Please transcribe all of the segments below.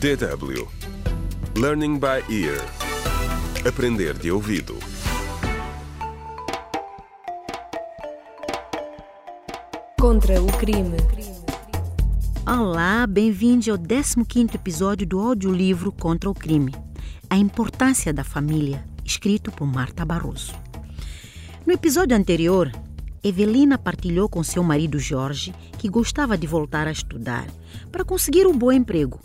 DW Learning by Ear Aprender de ouvido Contra o crime. Olá, bem-vindo ao 15º episódio do audiolivro Contra o Crime. A importância da família, escrito por Marta Barroso. No episódio anterior, Evelina partilhou com seu marido Jorge que gostava de voltar a estudar para conseguir um bom emprego.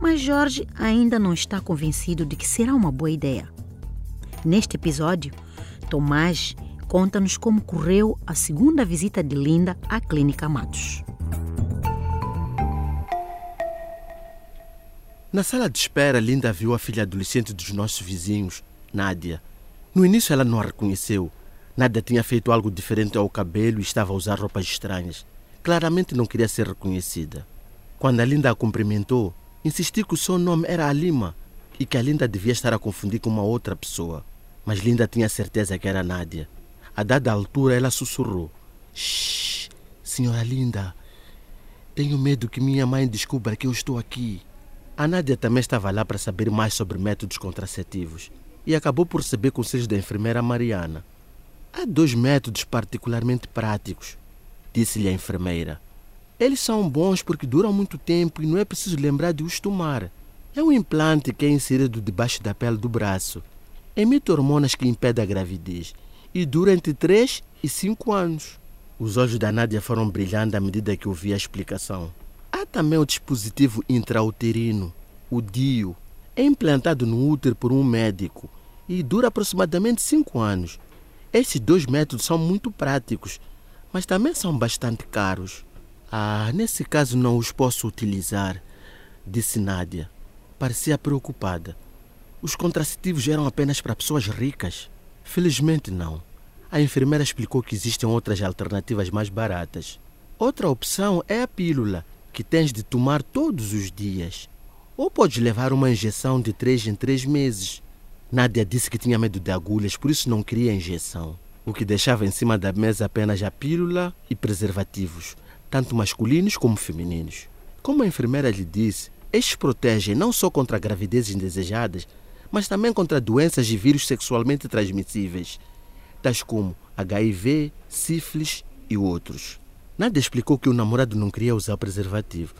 Mas Jorge ainda não está convencido de que será uma boa ideia. Neste episódio, Tomás conta-nos como correu a segunda visita de Linda à Clínica Matos. Na sala de espera, Linda viu a filha adolescente dos nossos vizinhos, Nádia. No início ela não a reconheceu. Nádia tinha feito algo diferente ao cabelo e estava a usar roupas estranhas. Claramente não queria ser reconhecida. Quando a Linda a cumprimentou, insistiu que o seu nome era Alima e que a Linda devia estar a confundir com uma outra pessoa. Mas Linda tinha certeza que era Nádia. A dada altura, ela sussurrou: Shh, senhora Linda, tenho medo que minha mãe descubra que eu estou aqui. A Nádia também estava lá para saber mais sobre métodos contraceptivos e acabou por receber conselhos da enfermeira Mariana. Há dois métodos particularmente práticos, disse-lhe a enfermeira. Eles são bons porque duram muito tempo e não é preciso lembrar de os tomar. É um implante que é inserido debaixo da pele do braço. Emite hormonas que impedem a gravidez e dura entre 3 e 5 anos. Os olhos da Nádia foram brilhando à medida que ouvia a explicação. Há também o dispositivo intrauterino, o DIU. É implantado no útero por um médico e dura aproximadamente 5 anos. Estes dois métodos são muito práticos, mas também são bastante caros. Ah, nesse caso não os posso utilizar, disse Nádia. Parecia preocupada. Os contraceptivos eram apenas para pessoas ricas. Felizmente não. A enfermeira explicou que existem outras alternativas mais baratas. Outra opção é a pílula, que tens de tomar todos os dias. Ou podes levar uma injeção de três em três meses. Nádia disse que tinha medo de agulhas, por isso não queria injeção, o que deixava em cima da mesa apenas a pílula e preservativos, tanto masculinos como femininos. Como a enfermeira lhe disse, estes protegem não só contra gravidezes indesejadas, mas também contra doenças e vírus sexualmente transmissíveis, tais como HIV, sífilis e outros. Nada explicou que o namorado não queria usar preservativo,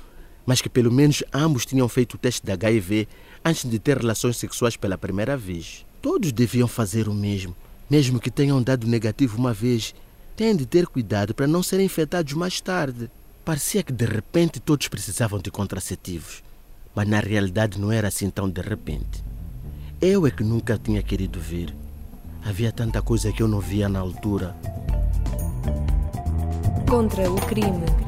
mas que pelo menos ambos tinham feito o teste de HIV antes de ter relações sexuais pela primeira vez. Todos deviam fazer o mesmo, mesmo que tenham dado negativo uma vez. Têm de ter cuidado para não serem infectados mais tarde. Parecia que de repente todos precisavam de contraceptivos, mas na realidade não era assim tão de repente. Eu é que nunca tinha querido ver. Havia tanta coisa que eu não via na altura. Contra o crime.